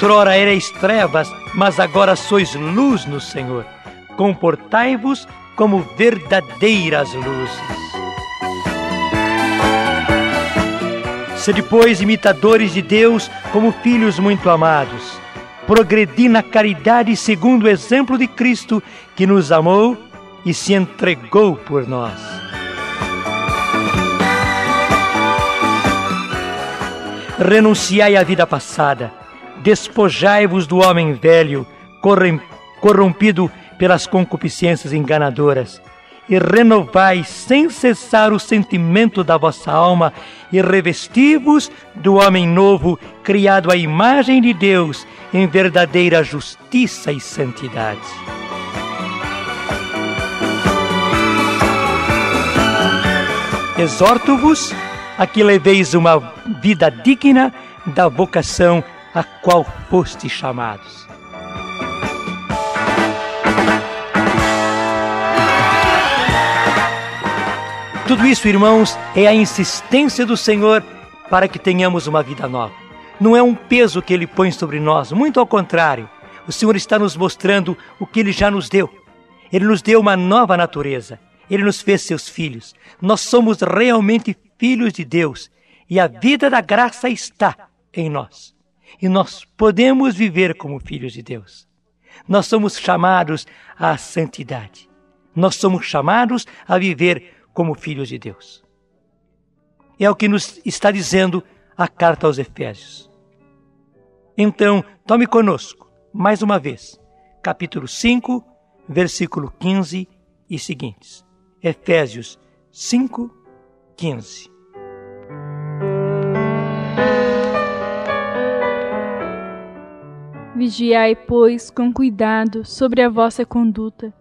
Outrora erais trevas, mas agora sois luz no Senhor. Comportai-vos como verdadeiras luzes. Se pois, imitadores de Deus como filhos muito amados. Progredi na caridade segundo o exemplo de Cristo, que nos amou e se entregou por nós. Renunciai à vida passada, despojai-vos do homem velho, corrompido pelas concupiscências enganadoras e renovai sem cessar o sentimento da vossa alma e revesti-vos do homem novo, criado à imagem de Deus, em verdadeira justiça e santidade. Exorto-vos a que leveis uma vida digna da vocação a qual foste chamados. Tudo isso, irmãos, é a insistência do Senhor para que tenhamos uma vida nova. Não é um peso que Ele põe sobre nós, muito ao contrário. O Senhor está nos mostrando o que Ele já nos deu. Ele nos deu uma nova natureza. Ele nos fez seus filhos. Nós somos realmente filhos de Deus e a vida da graça está em nós. E nós podemos viver como filhos de Deus. Nós somos chamados à santidade. Nós somos chamados a viver como filhos de Deus. É o que nos está dizendo a carta aos Efésios. Então, tome conosco, mais uma vez, capítulo 5, versículo 15 e seguintes. Efésios 5, 15. Vigiai, pois, com cuidado sobre a vossa conduta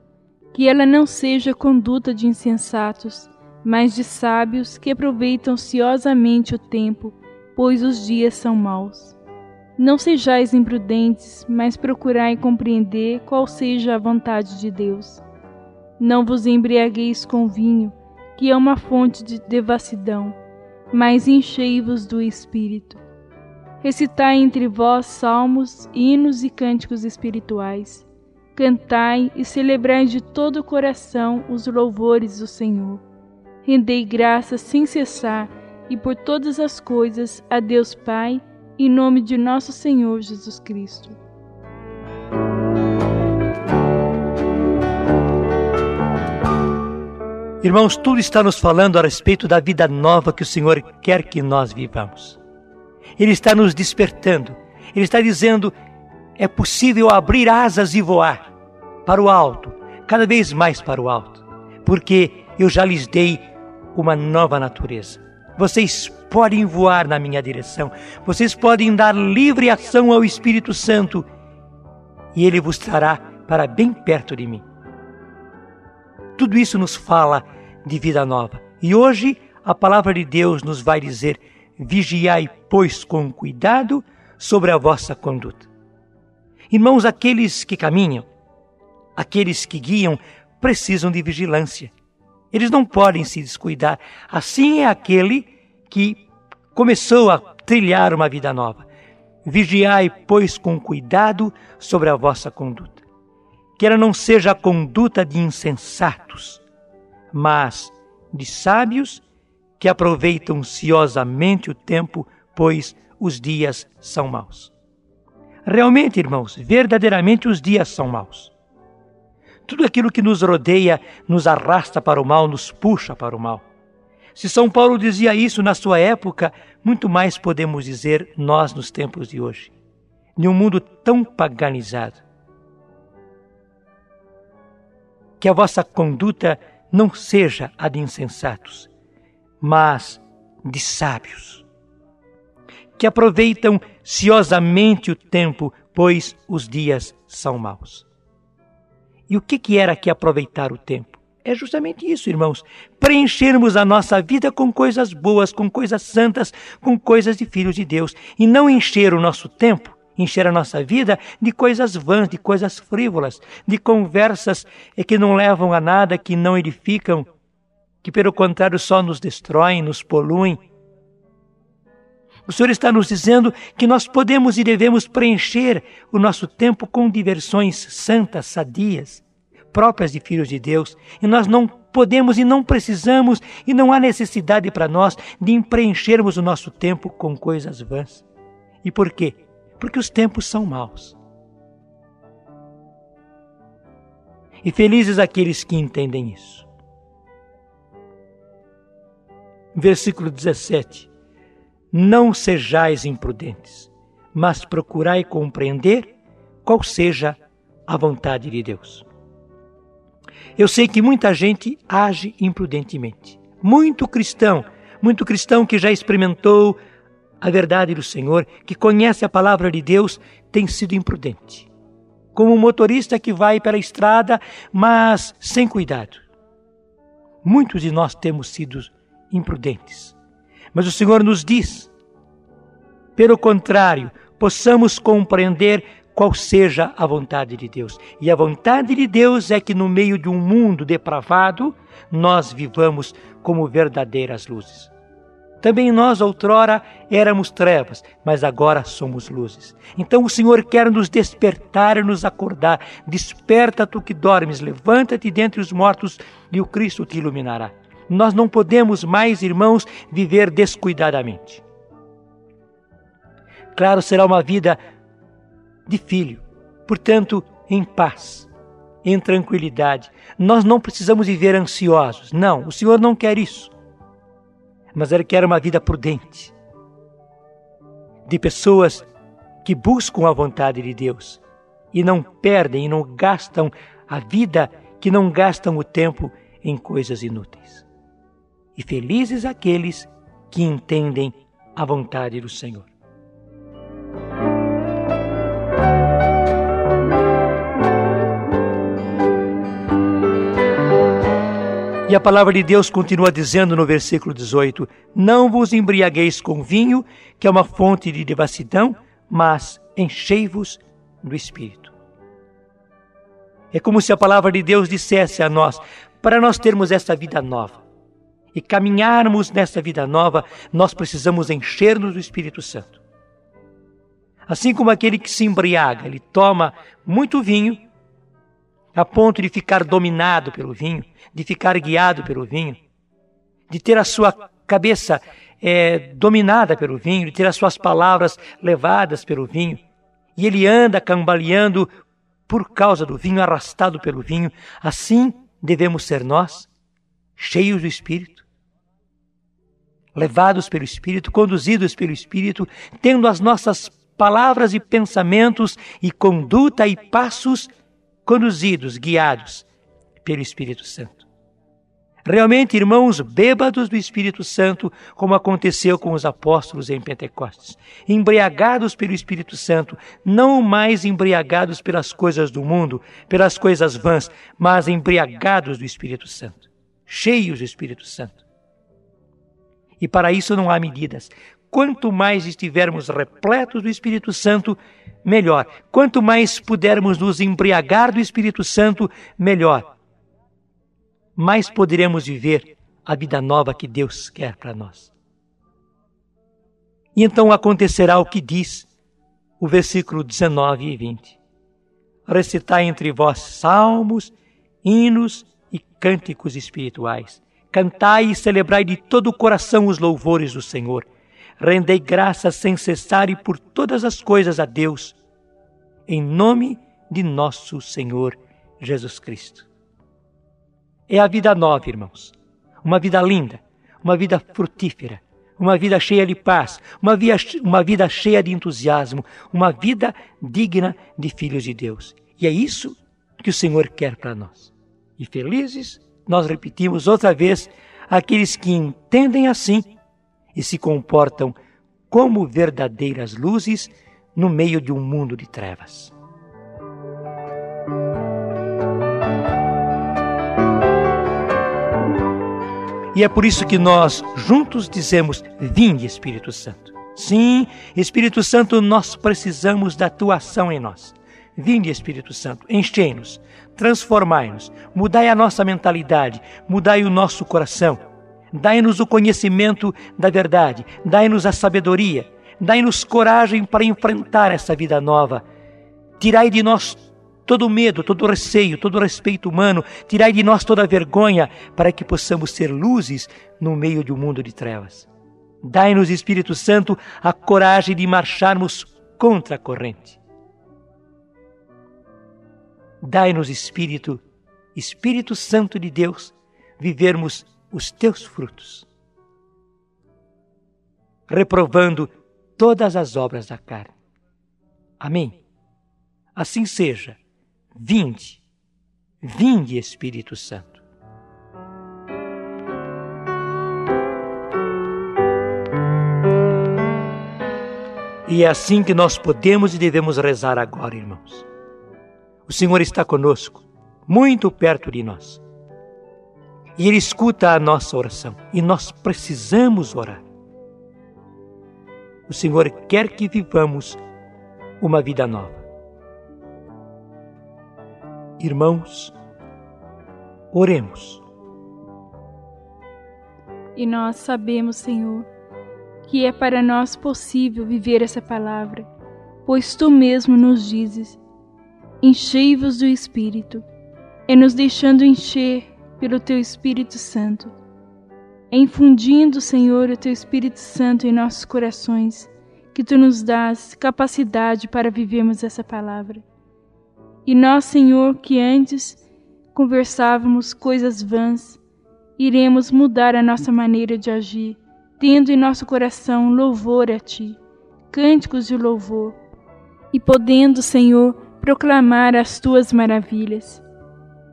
que ela não seja conduta de insensatos, mas de sábios que aproveitam ociosamente o tempo, pois os dias são maus. Não sejais imprudentes, mas procurai compreender qual seja a vontade de Deus. Não vos embriagueis com vinho, que é uma fonte de devassidão, mas enchei-vos do Espírito. Recitai entre vós salmos, hinos e cânticos espirituais cantai e celebrai de todo o coração os louvores do Senhor. Rendei graças sem cessar e por todas as coisas a Deus Pai, em nome de nosso Senhor Jesus Cristo. Irmãos, tudo está nos falando a respeito da vida nova que o Senhor quer que nós vivamos. Ele está nos despertando. Ele está dizendo: é possível abrir asas e voar para o alto, cada vez mais para o alto, porque eu já lhes dei uma nova natureza. Vocês podem voar na minha direção, vocês podem dar livre ação ao Espírito Santo e ele vos trará para bem perto de mim. Tudo isso nos fala de vida nova. E hoje a palavra de Deus nos vai dizer: vigiai, pois, com cuidado sobre a vossa conduta. Irmãos, aqueles que caminham, aqueles que guiam precisam de vigilância. Eles não podem se descuidar. Assim é aquele que começou a trilhar uma vida nova. Vigiai, pois, com cuidado sobre a vossa conduta. Que ela não seja a conduta de insensatos, mas de sábios que aproveitam ciosamente o tempo, pois os dias são maus. Realmente, irmãos, verdadeiramente os dias são maus. Tudo aquilo que nos rodeia nos arrasta para o mal, nos puxa para o mal. Se São Paulo dizia isso na sua época, muito mais podemos dizer nós nos tempos de hoje. Em um mundo tão paganizado. Que a vossa conduta não seja a de insensatos, mas de sábios, que aproveitam ciosamente o tempo, pois os dias são maus. E o que, que era que aproveitar o tempo? É justamente isso, irmãos. Preenchermos a nossa vida com coisas boas, com coisas santas, com coisas de filhos de Deus. E não encher o nosso tempo, encher a nossa vida de coisas vãs, de coisas frívolas, de conversas que não levam a nada, que não edificam, que pelo contrário só nos destroem, nos poluem. O Senhor está nos dizendo que nós podemos e devemos preencher o nosso tempo com diversões santas, sadias, próprias de filhos de Deus, e nós não podemos e não precisamos e não há necessidade para nós de preenchermos o nosso tempo com coisas vãs. E por quê? Porque os tempos são maus. E felizes aqueles que entendem isso. Versículo 17 não sejais imprudentes, mas procurai compreender qual seja a vontade de Deus. Eu sei que muita gente age imprudentemente. Muito cristão, muito cristão que já experimentou a verdade do Senhor, que conhece a palavra de Deus, tem sido imprudente. Como um motorista que vai pela estrada, mas sem cuidado. Muitos de nós temos sido imprudentes. Mas o Senhor nos diz, pelo contrário, possamos compreender qual seja a vontade de Deus. E a vontade de Deus é que no meio de um mundo depravado, nós vivamos como verdadeiras luzes. Também nós, outrora, éramos trevas, mas agora somos luzes. Então o Senhor quer nos despertar e nos acordar. Desperta tu que dormes, levanta-te dentre os mortos e o Cristo te iluminará. Nós não podemos mais, irmãos, viver descuidadamente. Claro, será uma vida de filho, portanto, em paz, em tranquilidade. Nós não precisamos viver ansiosos. Não, o Senhor não quer isso. Mas Ele quer uma vida prudente, de pessoas que buscam a vontade de Deus e não perdem e não gastam a vida, que não gastam o tempo em coisas inúteis e felizes aqueles que entendem a vontade do Senhor. E a palavra de Deus continua dizendo no versículo 18: Não vos embriagueis com vinho, que é uma fonte de devassidão, mas enchei-vos do Espírito. É como se a palavra de Deus dissesse a nós: para nós termos essa vida nova, e caminharmos nessa vida nova, nós precisamos encher-nos do Espírito Santo. Assim como aquele que se embriaga, ele toma muito vinho, a ponto de ficar dominado pelo vinho, de ficar guiado pelo vinho, de ter a sua cabeça é, dominada pelo vinho, de ter as suas palavras levadas pelo vinho, e ele anda cambaleando por causa do vinho, arrastado pelo vinho. Assim devemos ser nós, cheios do Espírito, levados pelo Espírito, conduzidos pelo Espírito, tendo as nossas palavras e pensamentos e conduta e passos conduzidos, guiados pelo Espírito Santo. Realmente, irmãos, bêbados do Espírito Santo, como aconteceu com os apóstolos em Pentecostes, embriagados pelo Espírito Santo, não mais embriagados pelas coisas do mundo, pelas coisas vãs, mas embriagados do Espírito Santo, cheios do Espírito Santo. E para isso não há medidas. Quanto mais estivermos repletos do Espírito Santo, melhor. Quanto mais pudermos nos embriagar do Espírito Santo, melhor. Mais poderemos viver a vida nova que Deus quer para nós. E então acontecerá o que diz o versículo 19 e 20. Recitai entre vós salmos, hinos e cânticos espirituais Cantai e celebrai de todo o coração os louvores do Senhor. Rendei graças sem cessar e por todas as coisas a Deus, em nome de nosso Senhor Jesus Cristo. É a vida nova, irmãos. Uma vida linda, uma vida frutífera, uma vida cheia de paz, uma vida, uma vida cheia de entusiasmo, uma vida digna de filhos de Deus. E é isso que o Senhor quer para nós. E felizes nós repetimos outra vez, aqueles que entendem assim e se comportam como verdadeiras luzes no meio de um mundo de trevas. E é por isso que nós juntos dizemos: Vinde, Espírito Santo. Sim, Espírito Santo, nós precisamos da tua ação em nós. Vinde, Espírito Santo, enchei-nos, transformai-nos, mudai a nossa mentalidade, mudai o nosso coração, dai-nos o conhecimento da verdade, dai-nos a sabedoria, dai-nos coragem para enfrentar essa vida nova. Tirai de nós todo medo, todo receio, todo respeito humano, tirai de nós toda vergonha, para que possamos ser luzes no meio de um mundo de trevas. Dai-nos, Espírito Santo, a coragem de marcharmos contra a corrente. Dai-nos, Espírito, Espírito Santo de Deus, vivermos os teus frutos, reprovando todas as obras da carne. Amém. Assim seja Vinde, vinde Espírito Santo. E é assim que nós podemos e devemos rezar agora, irmãos. O Senhor está conosco, muito perto de nós. E Ele escuta a nossa oração. E nós precisamos orar. O Senhor quer que vivamos uma vida nova. Irmãos, oremos. E nós sabemos, Senhor, que é para nós possível viver essa palavra, pois tu mesmo nos dizes: enchei-vos do Espírito, e nos deixando encher pelo teu Espírito Santo. Infundindo, Senhor, o teu Espírito Santo em nossos corações, que tu nos dás capacidade para vivermos essa palavra. E nós, Senhor, que antes conversávamos coisas vãs, iremos mudar a nossa maneira de agir, tendo em nosso coração louvor a Ti, cânticos de louvor, e podendo, Senhor, proclamar as Tuas maravilhas.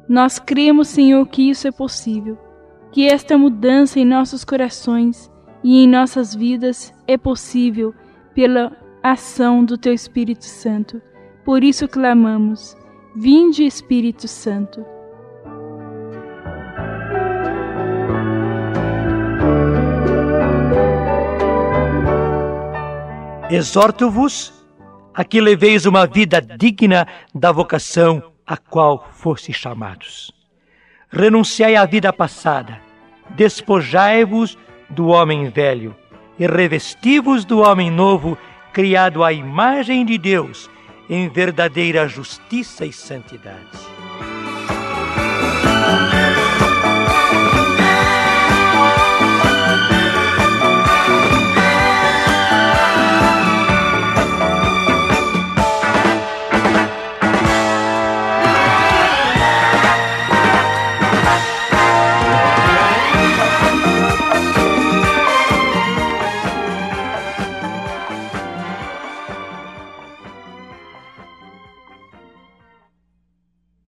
Nós cremos, Senhor, que isso é possível, que esta mudança em nossos corações e em nossas vidas é possível pela ação do Teu Espírito Santo. Por isso clamamos Vinde, Espírito Santo. Exorto-vos a que leveis uma vida digna da vocação a qual fosse chamados. Renunciai à vida passada, despojai-vos do homem velho e revesti-vos do homem novo, criado à imagem de Deus em verdadeira justiça e santidade.